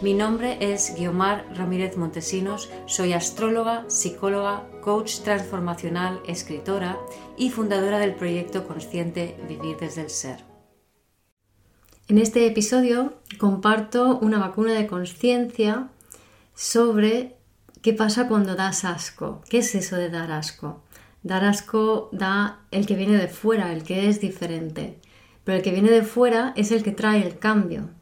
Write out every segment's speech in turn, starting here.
Mi nombre es Guiomar Ramírez Montesinos, soy astróloga, psicóloga, coach transformacional, escritora y fundadora del proyecto consciente Vivir desde el Ser. En este episodio comparto una vacuna de conciencia sobre qué pasa cuando das asco. ¿Qué es eso de dar asco? Dar asco da el que viene de fuera, el que es diferente. Pero el que viene de fuera es el que trae el cambio.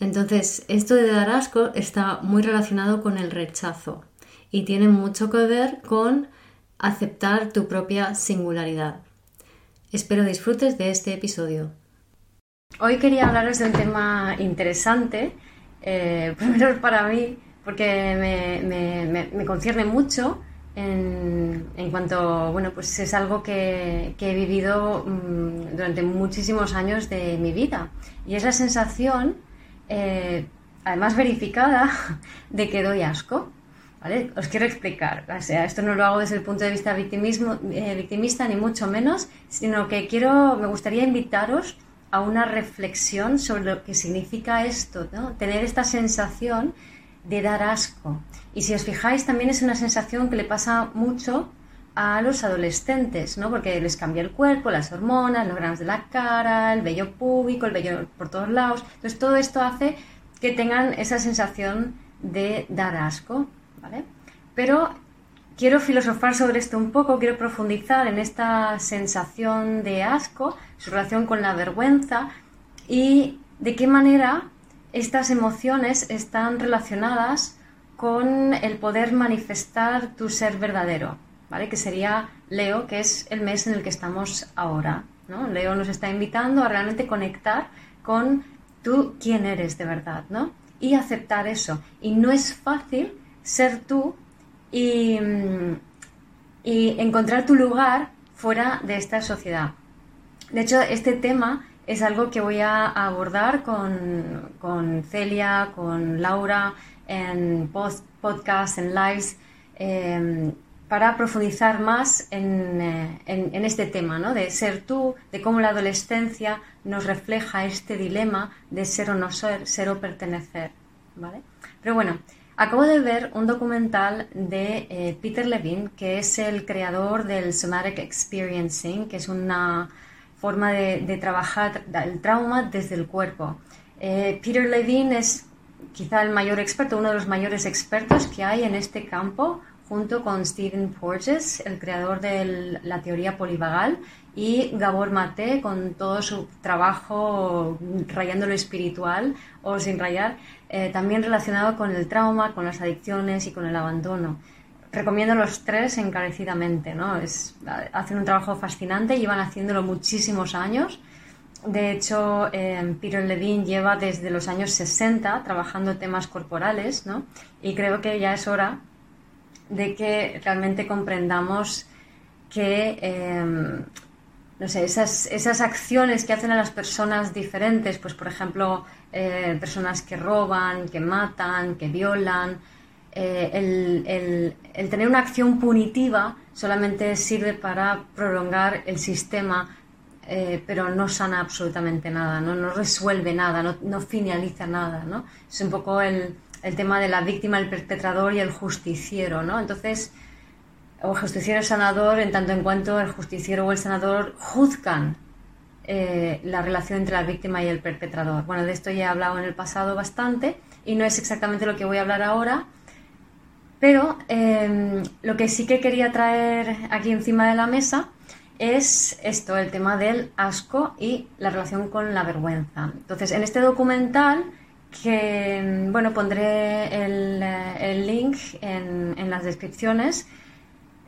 Entonces, esto de dar asco está muy relacionado con el rechazo y tiene mucho que ver con aceptar tu propia singularidad. Espero disfrutes de este episodio. Hoy quería hablaros de un tema interesante, eh, primero para mí, porque me, concierne mucho en, cuanto, bueno, pues es algo que, he vivido mm, durante muchísimos años de mi vida. Y es la sensación eh, además verificada, de que doy asco. ¿vale? Os quiero explicar. O sea, esto no lo hago desde el punto de vista victimismo, eh, victimista, ni mucho menos, sino que quiero, me gustaría invitaros a una reflexión sobre lo que significa esto, ¿no? tener esta sensación de dar asco. Y si os fijáis, también es una sensación que le pasa mucho a los adolescentes, ¿no? Porque les cambia el cuerpo, las hormonas, los granos de la cara, el vello púbico, el vello por todos lados. Entonces todo esto hace que tengan esa sensación de dar asco, ¿vale? Pero quiero filosofar sobre esto un poco, quiero profundizar en esta sensación de asco, su relación con la vergüenza y de qué manera estas emociones están relacionadas con el poder manifestar tu ser verdadero, que sería Leo, que es el mes en el que estamos ahora. ¿no? Leo nos está invitando a realmente conectar con tú quién eres de verdad, ¿no? Y aceptar eso. Y no es fácil ser tú y, encontrar tu lugar fuera de esta sociedad. De hecho, este tema es algo que voy a abordar con, Celia, con Laura, en post, podcast, en lives. Em, para profundizar más eh, en, este tema, ¿no? de ser tú, de cómo la adolescencia nos refleja este dilema de ser o no ser, ser o pertenecer. ¿vale? Pero bueno, acabo de ver un documental de eh, Peter Levine, que es el creador del Somatic Experiencing, que es una forma de, trabajar el trauma desde el cuerpo. Eh, Peter Levine es quizá el mayor experto, uno de los mayores expertos que hay en este campo junto con Stephen Porges, el creador de la teoría polivagal, y Gabor Mate con todo su trabajo rayando lo espiritual o sin rayar, eh, también relacionado con el trauma, con las adicciones y con el abandono. Recomiendo los tres encarecidamente, ¿no? Es, hacen un trabajo fascinante, llevan haciéndolo muchísimos años. De hecho, eh, Peter Levine lleva desde los años 60 trabajando temas corporales, ¿no? Y creo que ya es hora de que realmente comprendamos que, em, no sé, esas, esas, acciones que hacen a las personas diferentes, pues por ejemplo, eh, personas que roban, que matan, que violan, eh, el, el, tener una acción punitiva solamente sirve para prolongar el sistema, eh, pero no sana absolutamente nada, no, no resuelve nada, no, no finaliza nada. ¿no? Es un poco el, el tema de la víctima, el perpetrador y el justiciero, ¿no? Entonces, o justiciero sanador en tanto en cuanto el justiciero o el sanador juzgan eh, la relación entre la víctima y el perpetrador. Bueno, de esto ya he hablado en el pasado bastante y no es exactamente lo que voy a hablar ahora, pero em, lo que sí que quería traer aquí encima de la mesa es esto, el tema del asco y la relación con la vergüenza. Entonces, en este documental que bueno, pondré el, el link en, en, las descripciones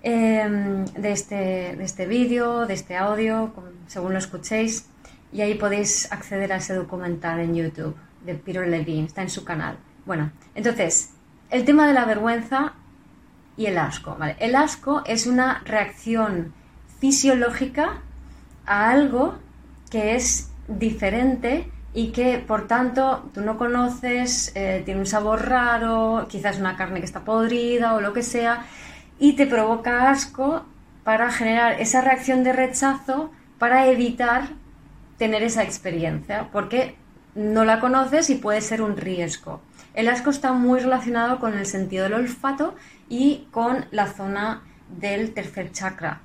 em, de este, de este vídeo, de este audio, según lo escuchéis, y ahí podéis acceder a ese documental en YouTube de Peter Levine, está en su canal. Bueno, entonces, el tema de la vergüenza y el asco. El asco es una reacción fisiológica a algo que es diferente y que por tanto tú no conoces, eh, tiene un sabor raro, quizás una carne que está podrida o lo que sea, y te provoca asco para generar esa reacción de rechazo para evitar tener esa experiencia, porque no la conoces y puede ser un riesgo. El asco está muy relacionado con el sentido del olfato y con la zona del tercer chakra.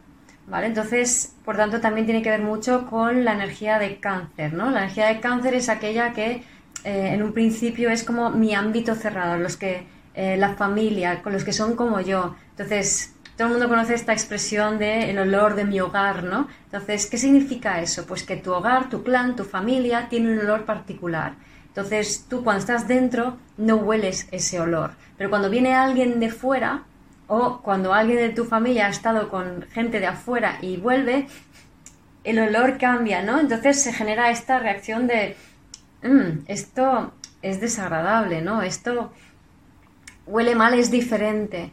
¿Vale? Entonces, por tanto, también tiene que ver mucho con la energía de cáncer, ¿no? La energía de cáncer es aquella que eh, en un principio es como mi ámbito cerrado, los que, eh, la familia, con los que son como yo. Entonces, todo el mundo conoce esta expresión de el olor de mi hogar, ¿no? Entonces, ¿qué significa eso? Pues que tu hogar, tu clan, tu familia tiene un olor particular. Entonces, tú cuando estás dentro no hueles ese olor, pero cuando viene alguien de fuera o cuando alguien de tu familia ha estado con gente de afuera y vuelve, el olor cambia, ¿no? Entonces se genera esta reacción de, mm, esto es desagradable, ¿no? Esto huele mal, es diferente.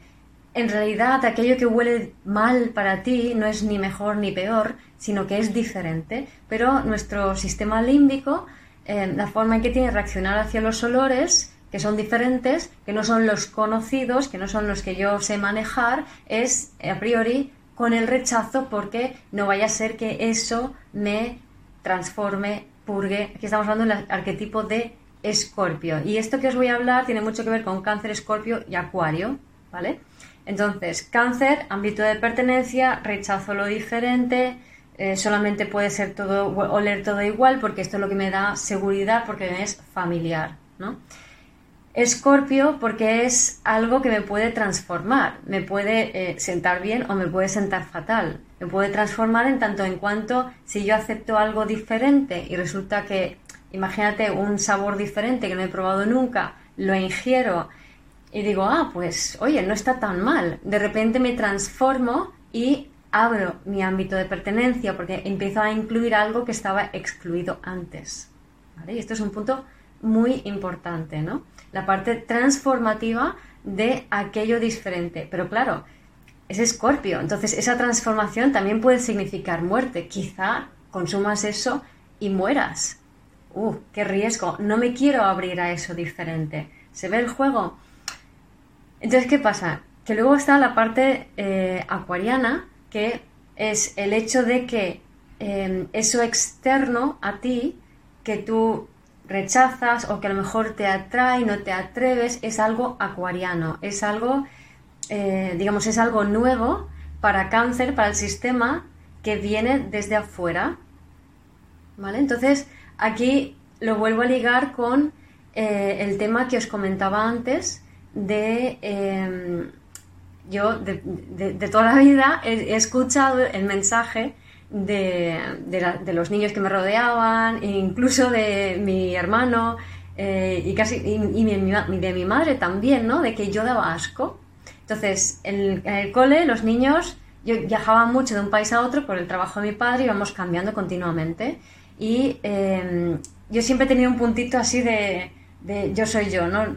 En realidad, aquello que huele mal para ti no es ni mejor ni peor, sino que es diferente. Pero nuestro sistema límbico, eh, la forma en que tiene reaccionar hacia los olores, que son diferentes, que no son los conocidos, que no son los que yo sé manejar, es a priori con el rechazo porque no vaya a ser que eso me transforme, purgue. Aquí estamos hablando del arquetipo de escorpio. Y esto que os voy a hablar tiene mucho que ver con cáncer, escorpio y acuario, ¿vale? Entonces, cáncer, ámbito de pertenencia, rechazo lo diferente, eh, solamente puede ser todo, oler todo igual porque esto es lo que me da seguridad porque me es familiar, ¿no? Escorpio porque es algo que me puede transformar, me puede eh, sentar bien o me puede sentar fatal, me puede transformar en tanto en cuanto si yo acepto algo diferente y resulta que, imagínate, un sabor diferente que no he probado nunca, lo ingiero y digo, ah, pues oye, no está tan mal, de repente me transformo y abro mi ámbito de pertenencia porque empiezo a incluir algo que estaba excluido antes. Y esto es un punto muy importante, ¿no? La parte transformativa de aquello diferente. Pero claro, es escorpio, entonces esa transformación también puede significar muerte. Quizá consumas eso y mueras. ¡Uh, qué riesgo! No me quiero abrir a eso diferente. ¿Se ve el juego? Entonces, ¿qué pasa? Que luego está la parte eh, acuariana, que es el hecho de que eh, eso externo a ti, que tú rechazas o que a lo mejor te atrae, no te atreves, es algo acuariano, es algo, eh, digamos, es algo nuevo para cáncer, para el sistema que viene desde afuera. ¿Vale? Entonces, aquí lo vuelvo a ligar con eh, el tema que os comentaba antes de... Em, yo de, toda la vida he escuchado el mensaje de, los niños que me rodeaban, e incluso de mi hermano eh, y casi y, de mi madre también, ¿no? De que yo daba asco. Entonces, en, el cole, los niños, yo viajaba mucho de un país a otro por el trabajo de mi padre, íbamos cambiando continuamente. Y em, yo siempre he tenido un puntito así de, de yo soy yo, ¿no?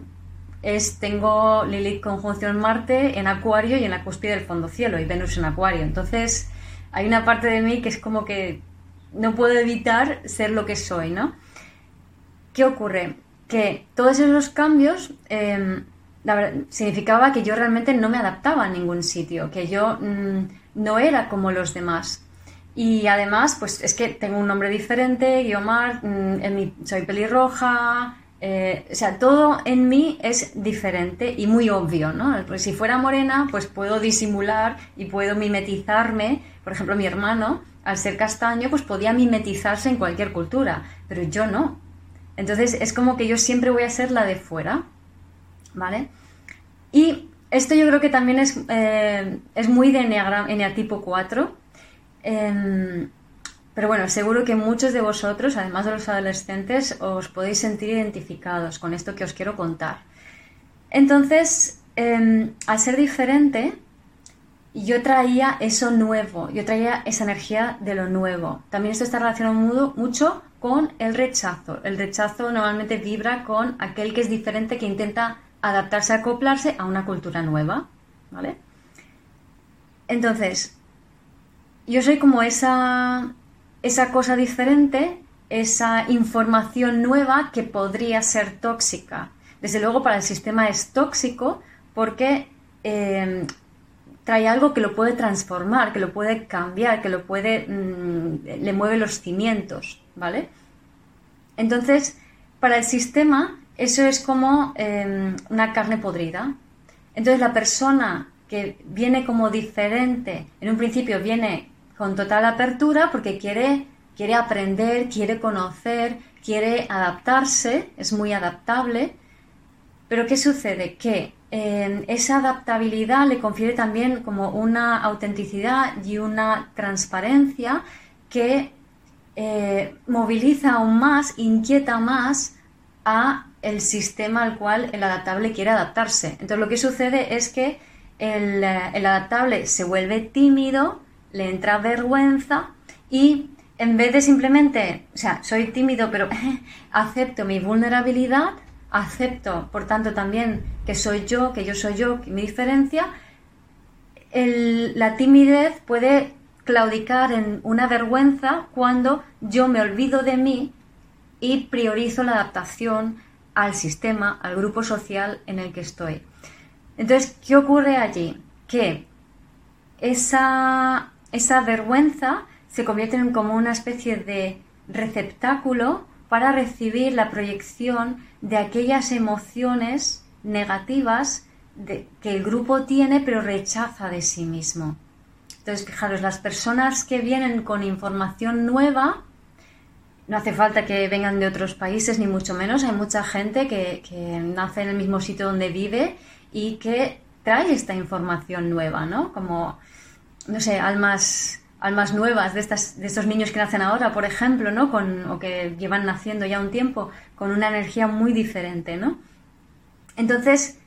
Es, tengo Lilith conjunción Marte en Acuario y en la cúspide del fondo cielo y Venus en Acuario. Entonces, hay una parte de mí que es como que no puedo evitar ser lo que soy, ¿no? ¿Qué ocurre? Que todos esos cambios em, significaba que yo realmente no me adaptaba a ningún sitio, que yo mm, no era como los demás. Y además, pues es que tengo un nombre diferente, Guiomar, mm, soy pelirroja, eh, o sea, todo en mí es diferente y muy obvio, ¿no? Pues si fuera morena, pues puedo disimular y puedo mimetizarme. Por ejemplo, mi hermano, al ser castaño, pues podía mimetizarse en cualquier cultura, pero yo no. Entonces es como que yo siempre voy a ser la de fuera, ¿vale? Y esto yo creo que también es, eh, es muy de Eneatipo 4. Pero bueno, seguro que muchos de vosotros, además de los adolescentes, os podéis sentir identificados con esto que os quiero contar. Entonces, em, al ser diferente, yo traía eso nuevo, yo traía esa energía de lo nuevo. También esto está relacionado mucho con el rechazo. El rechazo normalmente vibra con aquel que es diferente, que intenta adaptarse, acoplarse a una cultura nueva, ¿vale? Entonces, yo soy como esa, esa cosa diferente, esa información nueva que podría ser tóxica. Desde luego para el sistema es tóxico porque eh, trae algo que lo puede transformar, que lo puede cambiar, que lo puede, mm, le mueve los cimientos, ¿vale? Entonces, para el sistema eso es como em, una carne podrida. Entonces la persona que viene como diferente, en un principio viene con total apertura porque quiere, quiere aprender, quiere conocer, quiere adaptarse, es muy adaptable. Pero ¿qué sucede? Que em, esa adaptabilidad le confiere también como una autenticidad y una transparencia que eh, moviliza aún más, inquieta más a el sistema al cual el adaptable quiere adaptarse. Entonces lo que sucede es que el, eh, el adaptable se vuelve tímido, le entra vergüenza y en vez de simplemente, o sea, soy tímido pero acepto mi vulnerabilidad, acepto por tanto también que soy yo, que yo soy yo, mi diferencia, la timidez puede claudicar en una vergüenza cuando yo me olvido de mí y priorizo la adaptación al sistema, al grupo social en el que estoy. Entonces, ¿qué ocurre allí? Que esa, esa vergüenza se convierte en como una especie de receptáculo para recibir la proyección de aquellas emociones negativas que el grupo tiene pero rechaza de sí mismo. Entonces, fijaros, las personas que vienen con información nueva, no hace falta que vengan de otros países, ni mucho menos. Hay mucha gente que, nace en el mismo sitio donde vive y que trae esta información nueva, ¿no? Como, no sé, almas, almas nuevas de, estas, de estos niños que nacen ahora, por ejemplo, ¿no? Con, o que llevan naciendo ya un tiempo, con una energía muy diferente, ¿no? Entonces,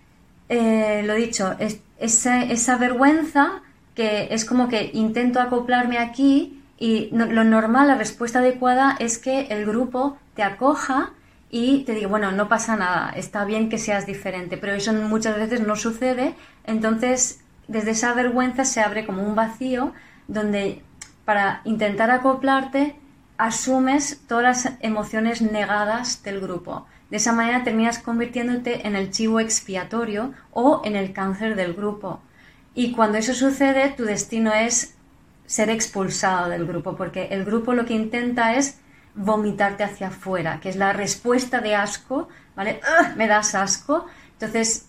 eh, lo dicho, es, esa vergüenza que es como que intento acoplarme aquí y lo normal, la respuesta adecuada es que el grupo te acoja y te diga, bueno, no pasa nada, está bien que seas diferente, pero eso muchas veces no sucede, entonces desde esa vergüenza se abre como un vacío donde para intentar acoplarte asumes todas las emociones negadas del grupo. De esa manera terminas convirtiéndote en el chivo expiatorio o en el cáncer del grupo. Y cuando eso sucede, tu destino es ser expulsado del grupo, porque el grupo lo que intenta es vomitarte hacia afuera, que es la respuesta de asco, ¿vale? Me das asco. Entonces,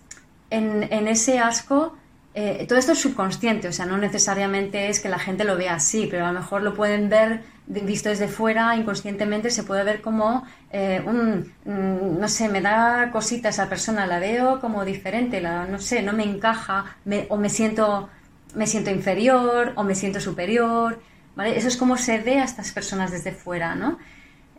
en, en ese asco eh, todo esto es subconsciente, o sea, no necesariamente es que la gente lo vea así, pero a lo mejor lo pueden ver visto desde fuera, inconscientemente se puede ver como eh, mm, no sé, me da cosita esa persona, la veo como diferente, la, no sé, no me encaja, o me siento, me siento inferior, o me siento superior, ¿vale? Eso es como se ve a estas personas desde fuera, ¿no?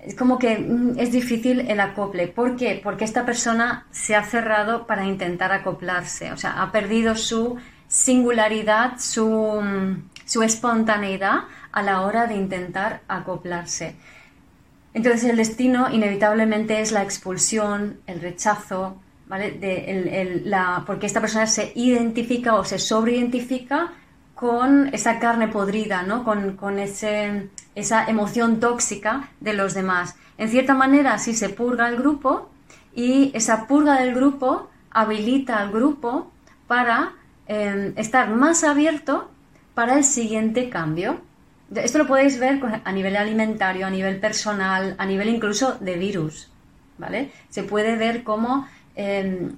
Es como que mm, es difícil el acople. ¿Por qué? Porque esta persona se ha cerrado para intentar acoplarse, o sea, ha perdido su singularidad, su, mm, su espontaneidad a la hora de intentar acoplarse. Entonces el destino inevitablemente es la expulsión, el rechazo, ¿vale? Porque esta persona se identifica o se sobreidentifica con esa carne podrida, ¿no? con, ese, esa emoción tóxica de los demás. En cierta manera, así se purga el grupo y esa purga del grupo habilita al grupo para em, estar más abierto para el siguiente cambio. Esto lo podéis ver a nivel alimentario, a nivel personal, a nivel incluso de virus. ¿vale? Se puede ver cómo em,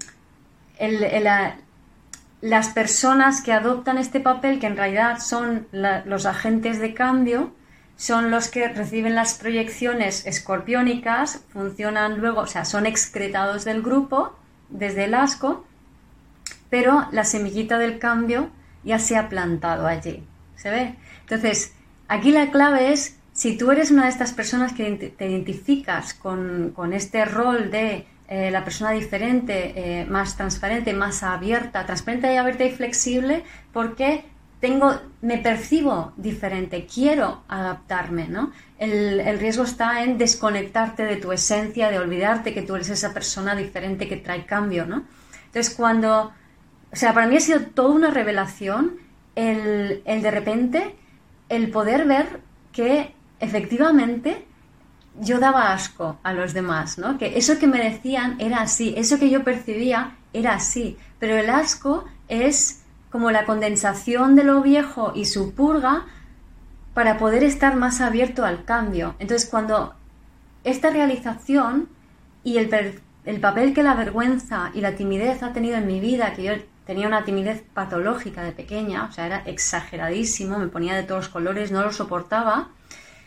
las personas que adoptan este papel, que en realidad son los agentes de cambio, son los que reciben las proyecciones escorpiónicas, funcionan luego, o sea, son excretados del grupo desde el asco, pero la semillita del cambio ya se ha plantado allí. ¿Se ve? Entonces, aquí la clave es, si tú eres una de estas personas que te identificas con, con este rol de eh, la persona diferente, eh, más transparente, más abierta, transparente y abierta y flexible, porque tengo, me percibo diferente, quiero adaptarme, ¿no? El, el, riesgo está en desconectarte de tu esencia, de olvidarte que tú eres esa persona diferente que trae cambio, ¿no? Entonces, cuando, o sea, para mí ha sido toda una revelación el, el de repente, el poder ver que efectivamente yo daba asco a los demás, ¿no? Que eso que me decían era así, eso que yo percibía era así, pero el asco es como la condensación de lo viejo y su purga para poder estar más abierto al cambio. Entonces, cuando esta realización y el, el papel que la vergüenza y la timidez ha tenido en mi vida, que yo tenía una timidez patológica de pequeña, o sea, era exageradísimo, me ponía de todos colores, no lo soportaba,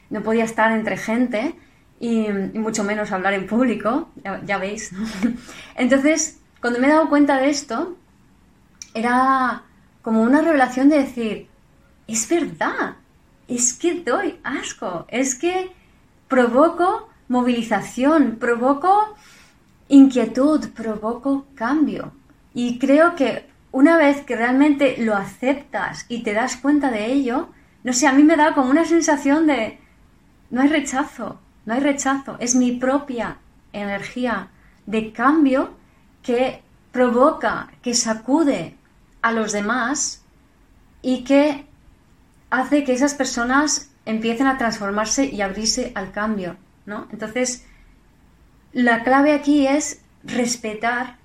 no podía estar entre gente y, mucho menos hablar en público, ya, veis. Entonces, cuando me he dado cuenta de esto, era como una revelación de decir, es verdad, es que doy asco, es que provoco movilización, provoco inquietud, provoco cambio. Y creo que una vez que realmente lo aceptas y te das cuenta de ello, no sé, a mí me da como una sensación de no hay rechazo, no hay rechazo, es mi propia energía de cambio que provoca, que sacude a los demás y que hace que esas personas empiecen a transformarse y abrirse al cambio, ¿no? Entonces, la clave aquí es respetar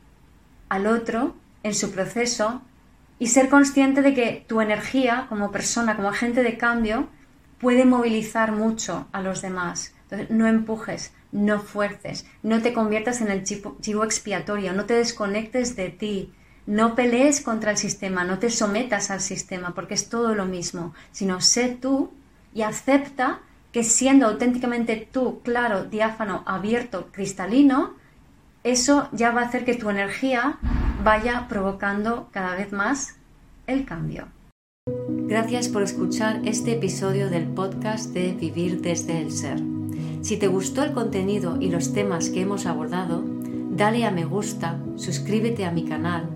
al otro en su proceso y ser consciente de que tu energía como persona, como agente de cambio, puede movilizar mucho a los demás. Entonces, no empujes, no fuerces, no te conviertas en el chivo, expiatorio, no te desconectes de ti, no pelees contra el sistema, no te sometas al sistema, porque es todo lo mismo, sino sé tú y acepta que siendo auténticamente tú, claro, diáfano, abierto, cristalino, eso ya va a hacer que tu energía vaya provocando cada vez más el cambio. Gracias por escuchar este episodio del podcast de Vivir desde el Ser. Si te gustó el contenido y los temas que hemos abordado, dale a me gusta, suscríbete a mi canal,